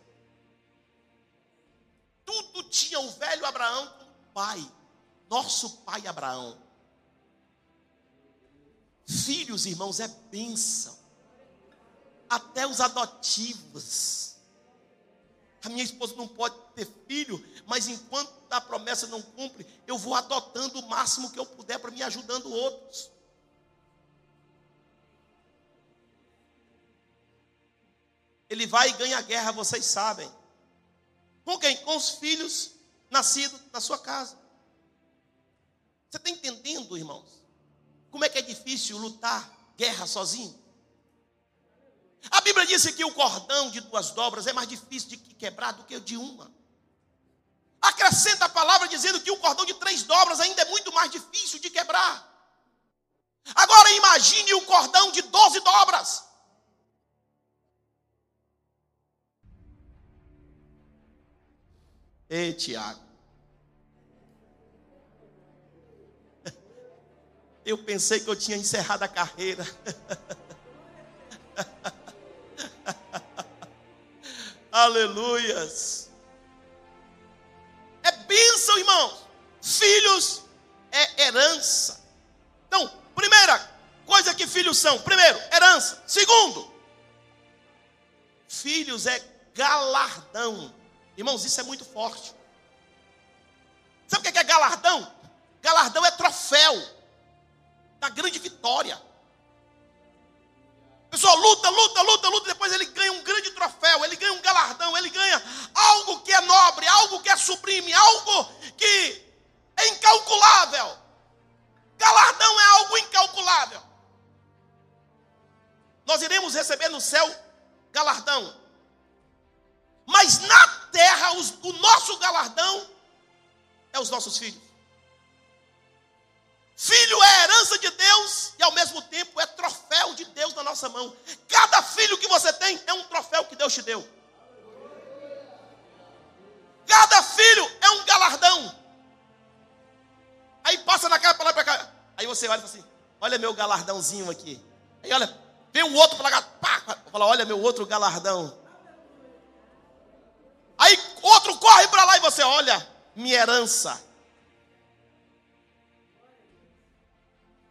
Tudo tinha o velho Abraão como pai. Nosso pai Abraão. Filhos, irmãos, é bênção. Até os adotivos. A minha esposa não pode ter filho, mas enquanto a promessa não cumpre, eu vou adotando o máximo que eu puder para me ajudando outros. Ele vai e ganha a guerra, vocês sabem. Com quem? Com os filhos nascidos na sua casa. Você está entendendo, irmãos? Como é que é difícil lutar guerra sozinho? A Bíblia diz que o cordão de duas dobras é mais difícil de quebrar do que o de uma. Acrescenta a palavra dizendo que o cordão de três dobras ainda é muito mais difícil de quebrar. Agora imagine o cordão de doze dobras. Ei, Tiago. <laughs> Eu pensei que eu tinha encerrado a carreira. <laughs> Aleluias. É bênção, irmãos. Filhos é herança. Então, primeira coisa que filhos são: primeiro, herança. Segundo, filhos é galardão. Irmãos, isso é muito forte. Sabe o que é galardão? Galardão é troféu da grande vitória. A pessoa luta, luta, luta, luta, depois ele ganha um grande troféu, ele ganha um galardão, ele ganha algo que é nobre, algo que é sublime, algo que é incalculável. Galardão é algo incalculável. Nós iremos receber no céu galardão. Mas na terra, os, o nosso galardão é os nossos filhos. Filho é herança de Deus e ao mesmo tempo é troféu de Deus na nossa mão. Cada filho que você tem é um troféu que Deus te deu. Cada filho é um galardão. Aí passa na cara para cá. Aí você olha e fala assim: Olha meu galardãozinho aqui. Aí olha, vem um outro para lá, pá, fala: Olha meu outro galardão. Aí outro corre para lá e você olha, minha herança.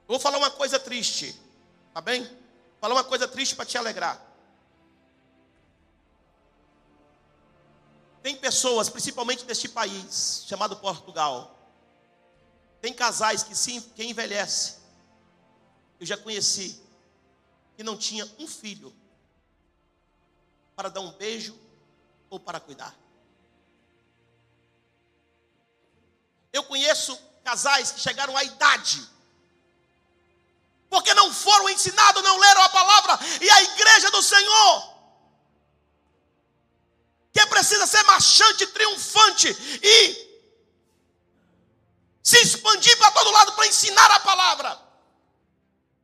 Vou falar uma coisa triste, tá bem? Vou falar uma coisa triste para te alegrar. Tem pessoas, principalmente neste país, chamado Portugal, tem casais que sim, que envelhece. Eu já conheci que não tinha um filho para dar um beijo ou para cuidar. Casais que chegaram à idade porque não foram ensinados, não leram a palavra, e a igreja do Senhor, que precisa ser marchante, triunfante e se expandir para todo lado para ensinar a palavra.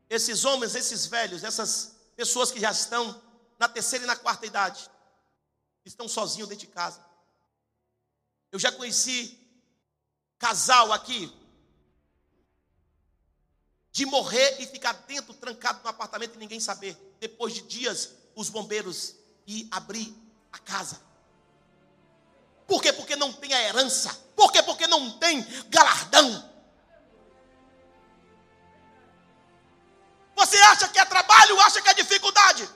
Esses homens, esses velhos, essas pessoas que já estão na terceira e na quarta idade, estão sozinhos dentro de casa. Eu já conheci casal aqui, de morrer e ficar dentro, trancado no apartamento e ninguém saber. Depois de dias, os bombeiros ir abrir a casa. Por quê? Porque não tem a herança. Por quê? Porque não tem galardão. Você acha que é trabalho, acha que é dificuldade.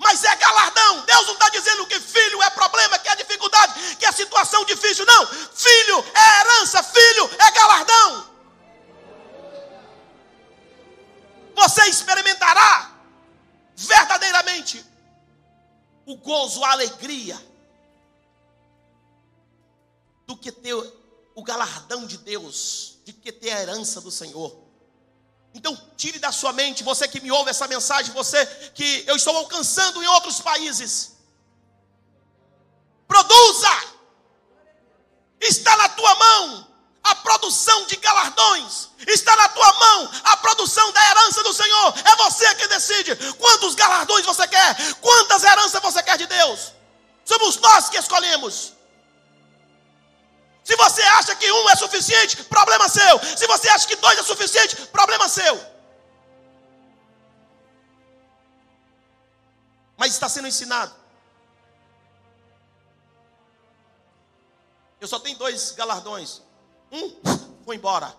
Mas é galardão. Deus não está dizendo que filho é problema, que é dificuldade, que é situação difícil. Não. Filho é herança, filho é galardão. você experimentará verdadeiramente o gozo, a alegria do que ter o galardão de Deus, de que ter a herança do Senhor. Então, tire da sua mente, você que me ouve essa mensagem, você que eu estou alcançando em outros países. Produza! Está na tua mão a produção de galardões está na tua mão. A produção da herança do Senhor é você que decide quantos galardões você quer, quantas heranças você quer de Deus. Somos nós que escolhemos. Se você acha que um é suficiente, problema seu. Se você acha que dois é suficiente, problema seu. Mas está sendo ensinado. Eu só tenho dois galardões. Um foi embora.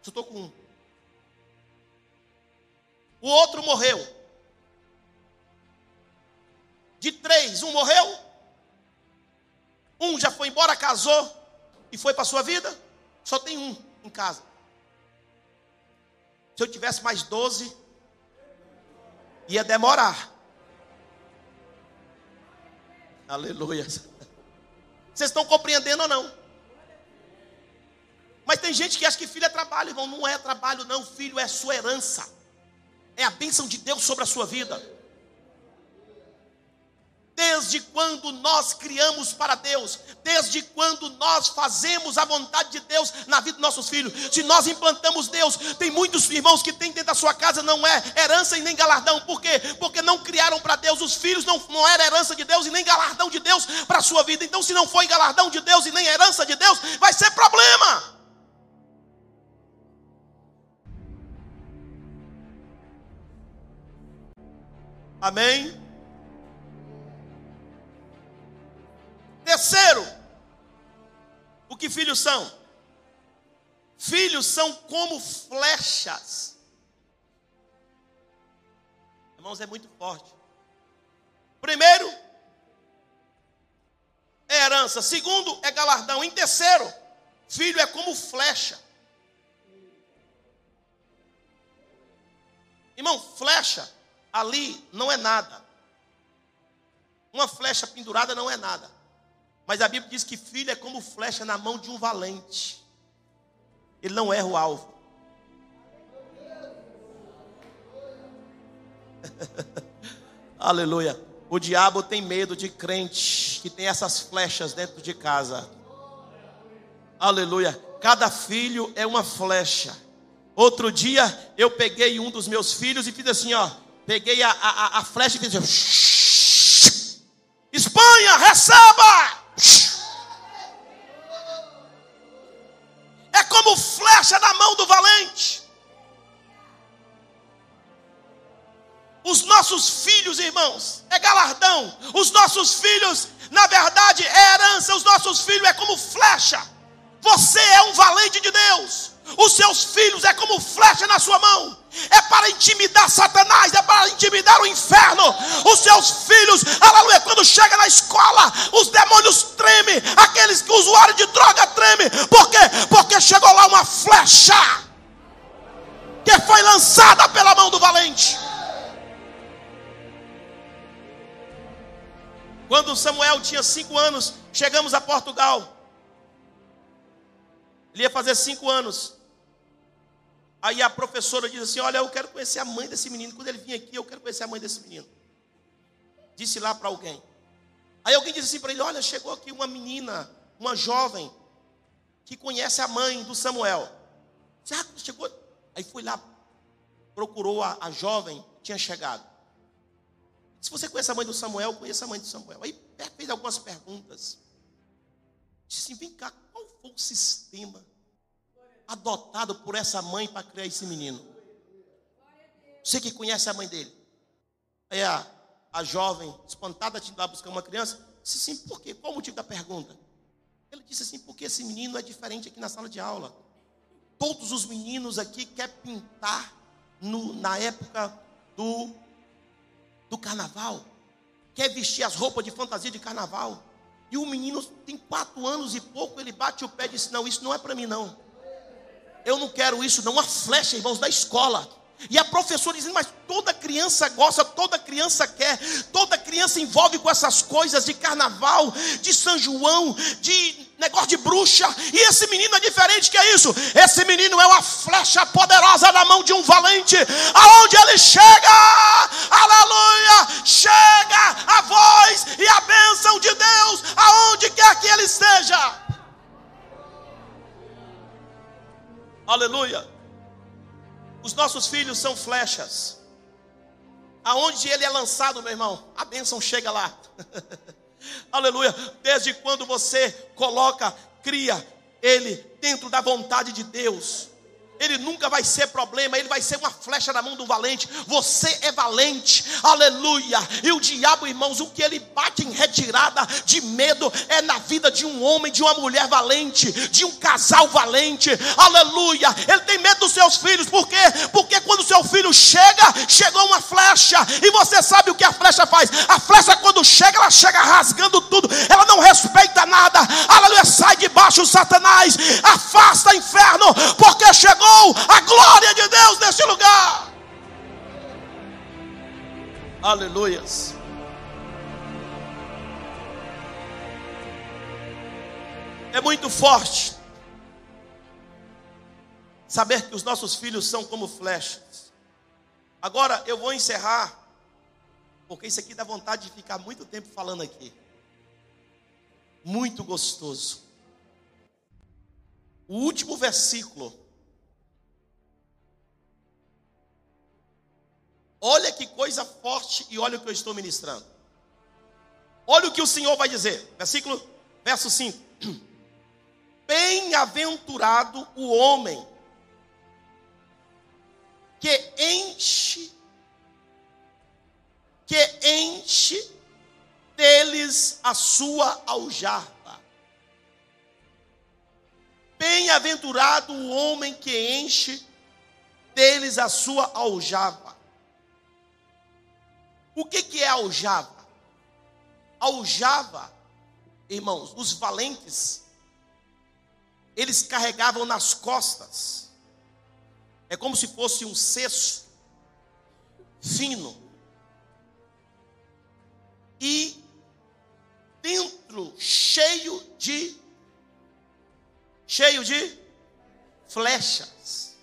Só estou com um. O outro morreu. De três, um morreu. Um já foi embora, casou e foi para a sua vida. Só tem um em casa. Se eu tivesse mais doze, ia demorar. Aleluia. Vocês estão compreendendo ou não? Mas tem gente que acha que filho é trabalho, irmão. Não é trabalho, não. Filho é sua herança. é a bênção de Deus sobre a sua vida. Desde quando nós criamos para Deus, desde quando nós fazemos a vontade de Deus na vida dos nossos filhos, se nós implantamos Deus, tem muitos irmãos que têm dentro da sua casa, não é herança e nem galardão, por quê? Porque não criaram para Deus, os filhos não, não era herança de Deus e nem galardão de Deus para a sua vida, então se não foi galardão de Deus e nem herança de Deus, vai ser problema. Amém? Terceiro, o que filhos são? Filhos são como flechas. Irmãos, é muito forte. Primeiro, é herança. Segundo, é galardão. Em terceiro, filho é como flecha. Irmão, flecha ali não é nada. Uma flecha pendurada não é nada. Mas a Bíblia diz que filho é como flecha na mão de um valente. Ele não erra o alvo. <laughs> Aleluia. O diabo tem medo de crente que tem essas flechas dentro de casa. Aleluia. Cada filho é uma flecha. Outro dia eu peguei um dos meus filhos e fiz assim, ó. Peguei a, a, a flecha e fiz assim, Espanha, receba! Como flecha na mão do valente. Os nossos filhos, irmãos, é galardão. Os nossos filhos, na verdade, é herança. Os nossos filhos é como flecha. Você é um valente de Deus. Os seus filhos é como flecha na sua mão. É para intimidar Satanás, é para intimidar o inferno. Os seus filhos, aleluia, quando chega na escola, os demônios tremem, aqueles que usuários de droga tremem. Por quê? Porque chegou lá uma flecha que foi lançada pela mão do valente. Quando Samuel tinha cinco anos, chegamos a Portugal. Ele ia fazer cinco anos. Aí a professora diz assim: Olha, eu quero conhecer a mãe desse menino. Quando ele vir aqui, eu quero conhecer a mãe desse menino. Disse lá para alguém. Aí alguém disse assim para ele: Olha, chegou aqui uma menina, uma jovem, que conhece a mãe do Samuel. Ah, chegou. Aí foi lá, procurou a, a jovem, tinha chegado. Se você conhece a mãe do Samuel, conheça a mãe do Samuel. Aí fez algumas perguntas. Disse assim: Vem cá, qual foi o sistema adotado por essa mãe para criar esse menino. Você que conhece a mãe dele. Aí a, a jovem, espantada, de lá buscar uma criança, disse assim, por quê? Qual o motivo da pergunta? Ele disse assim, porque esse menino é diferente aqui na sala de aula. Todos os meninos aqui querem pintar no, na época do, do carnaval. Quer vestir as roupas de fantasia de carnaval. E o menino tem quatro anos e pouco, ele bate o pé e diz, não, isso não é para mim não. Eu não quero isso, não. Uma flecha, irmãos, da escola. E a professora dizendo, mas toda criança gosta, toda criança quer, toda criança envolve com essas coisas de carnaval, de São João, de negócio de bruxa. E esse menino é diferente que é isso. Esse menino é uma flecha poderosa na mão de um valente. Aonde ele chega, aleluia, chega a voz e a bênção de Deus, aonde quer que ele esteja. Aleluia. Os nossos filhos são flechas. Aonde ele é lançado, meu irmão, a bênção chega lá. <laughs> Aleluia. Desde quando você coloca, cria ele dentro da vontade de Deus, ele nunca vai ser problema, ele vai ser uma flecha na mão do valente. Você é valente, aleluia. E o diabo, irmãos, o que ele bate em retirada de medo é na vida de um homem, de uma mulher valente, de um casal valente, aleluia. Ele tem medo dos seus filhos, por quê? Porque quando seu filho chega, chegou uma flecha, e você sabe o que a flecha faz? A flecha, quando chega, ela chega rasgando tudo, ela não respeita nada, aleluia. Sai de baixo, Satanás, afasta inferno, porque chegou a glória de Deus neste lugar. Aleluias. É muito forte saber que os nossos filhos são como flechas. Agora eu vou encerrar, porque isso aqui dá vontade de ficar muito tempo falando aqui. Muito gostoso. O último versículo. Olha que coisa forte e olha o que eu estou ministrando. Olha o que o Senhor vai dizer. Versículo, verso 5. <clears throat> Bem-aventurado o homem que enche, que enche deles a sua aljava. Bem-aventurado o homem que enche deles a sua aljava. O que, que é aljava? Aljava, irmãos, os valentes, eles carregavam nas costas é como se fosse um cesto fino. E dentro cheio de cheio de flechas.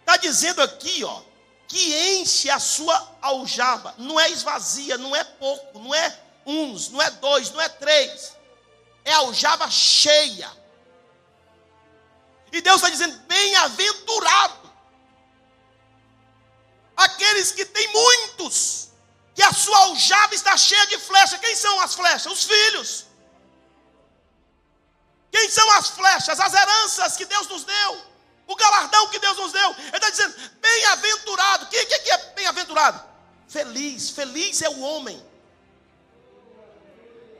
Está dizendo aqui, ó, que enche a sua aljava. Não é esvazia, não é pouco, não é uns, não é dois, não é três. É aljava cheia. E Deus está dizendo: bem-aventurado aqueles que têm muitos, que a sua aljava está cheia de flechas. Quem são as flechas? Os filhos. Quem são as flechas? As heranças que Deus nos deu. O galardão que Deus nos deu. Ele está dizendo: bem-aventurado. O que, que, que é bem-aventurado? Feliz. Feliz é o homem.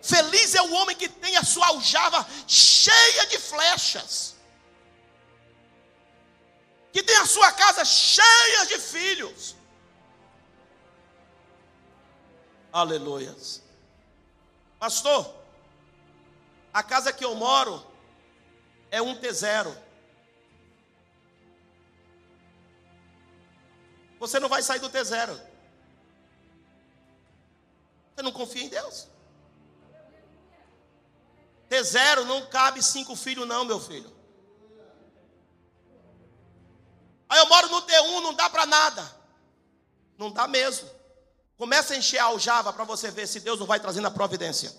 Feliz é o homem que tem a sua aljava cheia de flechas que tem a sua casa cheia de filhos. Aleluias. Pastor, a casa que eu moro é um T0. Você não vai sair do T0. Você não confia em Deus? T0 não cabe cinco filhos, não, meu filho. Aí eu moro no T1, não dá para nada. Não dá mesmo. Começa a encher a aljava para você ver se Deus não vai trazendo a providência.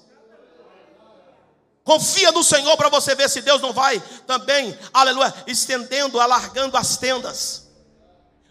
Confia no Senhor para você ver se Deus não vai também, aleluia, estendendo, alargando as tendas.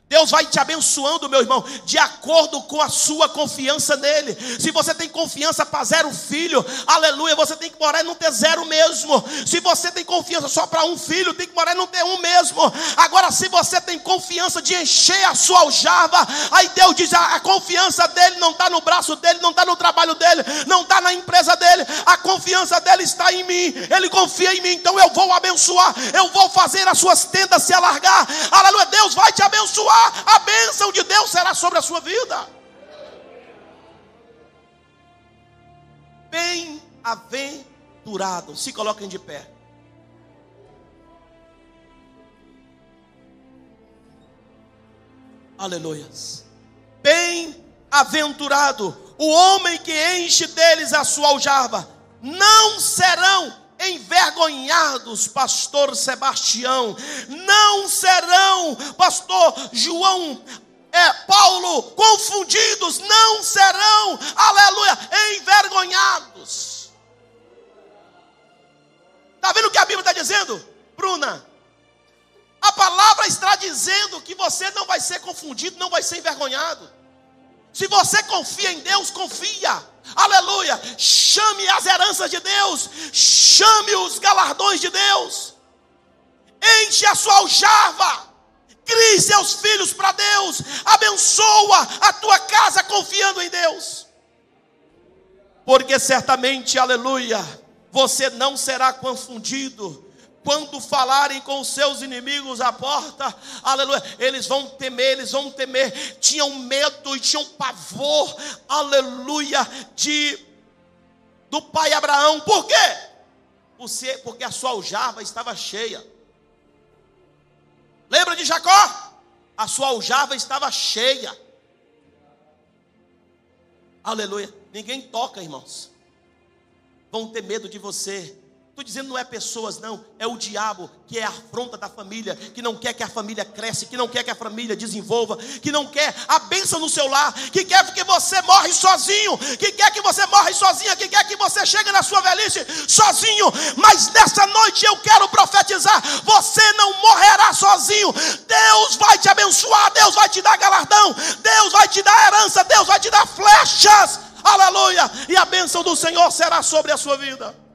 Deus vai te abençoando, meu irmão, de acordo com a sua confiança nele. Se você tem confiança para zero filho, aleluia, você tem que morar não ter zero mesmo. Se você tem confiança só para um filho, tem que morar não ter um mesmo. Agora, se você tem confiança de encher a sua aljava, aí Deus diz: a, a confiança dele não está no braço dele, não está no trabalho dele, não está na empresa dele, a confiança dele está em mim. Ele confia em mim, então eu vou abençoar, eu vou fazer as suas tendas se alargar. Aleluia, Deus vai te abençoar a bênção de Deus será sobre a sua vida. Bem-aventurado. Se coloquem de pé. Aleluias. Bem-aventurado o homem que enche deles a sua aljava. Não serão envergonhados, pastor Sebastião, não serão, pastor João, é, Paulo, confundidos, não serão, aleluia, envergonhados. Está vendo o que a Bíblia está dizendo? Bruna, a palavra está dizendo que você não vai ser confundido, não vai ser envergonhado. Se você confia em Deus, confia. Aleluia. Chame as heranças de Deus. Chame os galardões de Deus. Enche a sua aljava. Crie seus filhos para Deus. Abençoa a tua casa confiando em Deus. Porque certamente, aleluia, você não será confundido quando falarem com os seus inimigos à porta, aleluia, eles vão temer, eles vão temer, tinham medo e tinham pavor, aleluia, de do pai Abraão, por quê? Porque a sua aljava estava cheia. Lembra de Jacó? A sua aljava estava cheia. Aleluia. Ninguém toca, irmãos. Vão ter medo de você Estou dizendo não é pessoas, não, é o diabo que é a afronta da família, que não quer que a família cresça, que não quer que a família desenvolva, que não quer a bênção no seu lar, que quer que você morre sozinho, que quer que você morre sozinha, que quer que você chegue na sua velhice sozinho. Mas nessa noite eu quero profetizar: você não morrerá sozinho. Deus vai te abençoar, Deus vai te dar galardão, Deus vai te dar herança, Deus vai te dar flechas. Aleluia! E a bênção do Senhor será sobre a sua vida.